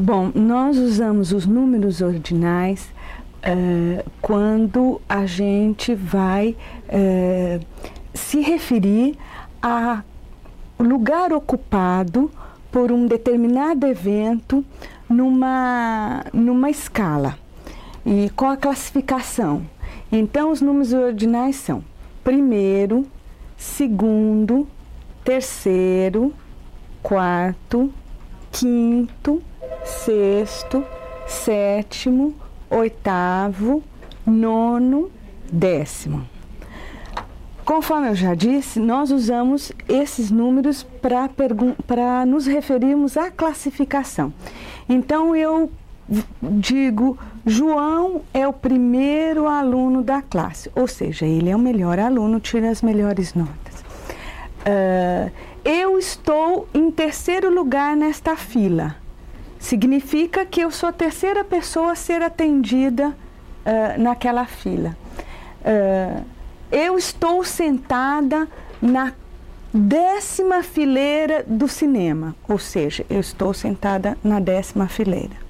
bom, nós usamos os números ordinais uh, quando a gente vai uh, se referir a lugar ocupado por um determinado evento numa, numa escala e com a classificação. Então, os números ordinais são primeiro, segundo, terceiro, quarto, quinto, sexto, sétimo, oitavo, nono, décimo. Conforme eu já disse, nós usamos esses números para nos referirmos à classificação. Então eu digo, João é o primeiro aluno da classe, ou seja, ele é o melhor aluno, tira as melhores notas. Uh, eu estou em terceiro lugar nesta fila. Significa que eu sou a terceira pessoa a ser atendida uh, naquela fila. Uh, eu estou sentada na décima fileira do cinema, ou seja, eu estou sentada na décima fileira.